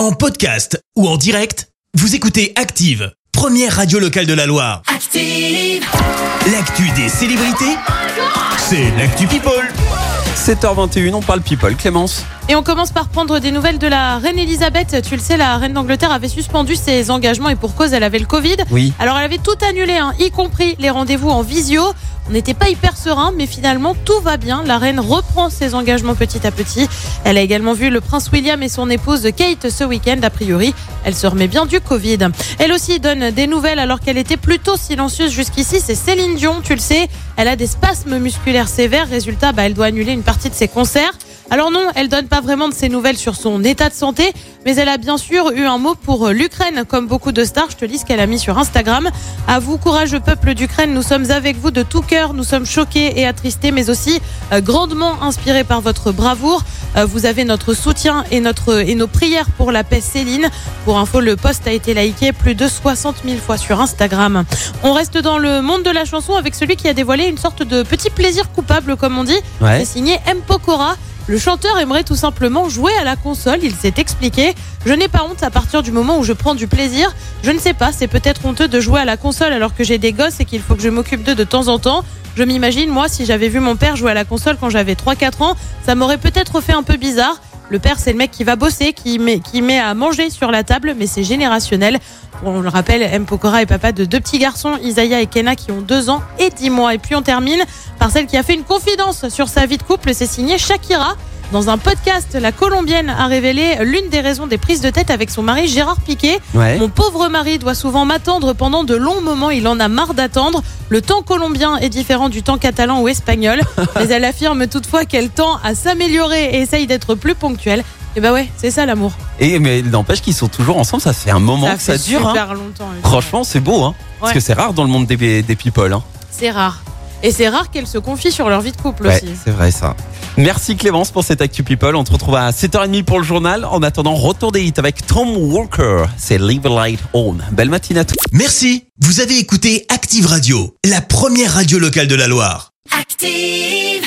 En podcast ou en direct, vous écoutez Active, première radio locale de la Loire. Active. L'actu des célébrités, c'est l'actu People. 7h21, on parle people. Clémence Et on commence par prendre des nouvelles de la reine Elisabeth. Tu le sais, la reine d'Angleterre avait suspendu ses engagements et pour cause, elle avait le Covid. Oui. Alors elle avait tout annulé, hein, y compris les rendez-vous en visio. On n'était pas hyper serein, mais finalement tout va bien. La reine reprend ses engagements petit à petit. Elle a également vu le prince William et son épouse Kate ce week-end. A priori, elle se remet bien du Covid. Elle aussi donne des nouvelles alors qu'elle était plutôt silencieuse jusqu'ici. C'est Céline Dion, tu le sais. Elle a des spasmes musculaires sévères. Résultat, bah, elle doit annuler une partie de ses concerts. Alors non, elle donne pas vraiment de ses nouvelles sur son état de santé, mais elle a bien sûr eu un mot pour l'Ukraine, comme beaucoup de stars. Je te lis ce qu'elle a mis sur Instagram. À vous, courageux peuple d'Ukraine, nous sommes avec vous de tout cœur. Nous sommes choqués et attristés, mais aussi euh, grandement inspirés par votre bravoure. Euh, vous avez notre soutien et notre et nos prières pour la paix, Céline. Pour info, le post a été liké plus de 60 000 fois sur Instagram. On reste dans le monde de la chanson avec celui qui a dévoilé une sorte de petit plaisir coupable, comme on dit. Ouais. C'est signé M. Pokora. Le chanteur aimerait tout simplement jouer à la console. Il s'est expliqué. Je n'ai pas honte à partir du moment où je prends du plaisir. Je ne sais pas, c'est peut-être honteux de jouer à la console alors que j'ai des gosses et qu'il faut que je m'occupe d'eux de temps en temps. Je m'imagine, moi, si j'avais vu mon père jouer à la console quand j'avais 3-4 ans, ça m'aurait peut-être fait un peu bizarre. Le père, c'est le mec qui va bosser, qui met, qui met à manger sur la table, mais c'est générationnel. On le rappelle, M. Pokora est papa de deux petits garçons, Isaiah et Kenna, qui ont 2 ans et 10 mois. Et puis on termine par celle qui a fait une confidence sur sa vie de couple, c'est signé Shakira. Dans un podcast, la Colombienne a révélé l'une des raisons des prises de tête avec son mari Gérard Piquet. Ouais. Mon pauvre mari doit souvent m'attendre pendant de longs moments, il en a marre d'attendre. Le temps colombien est différent du temps catalan ou espagnol, mais elle affirme toutefois qu'elle tend à s'améliorer et essaye d'être plus ponctuelle. Et bah ouais, c'est ça l'amour. Et mais n'empêche qu'ils sont toujours ensemble, ça fait un moment que ça fait dure. hein. super longtemps. oui. Franchement, c'est beau, hein. Parce que c'est rare dans le monde des, des people. Hein. C'est rare. Et c'est rare qu'elles se confient sur leur vie de couple Ouais, aussi. c'est vrai ça. Merci Clémence pour cette Actu People. On te retrouve à 7h30 pour le journal. En attendant, retour des hits avec Tom Walker. C'est Leave a Light On. Belle matinée à tous. Merci, vous avez écouté Active Radio, la première radio locale de la Loire. Active.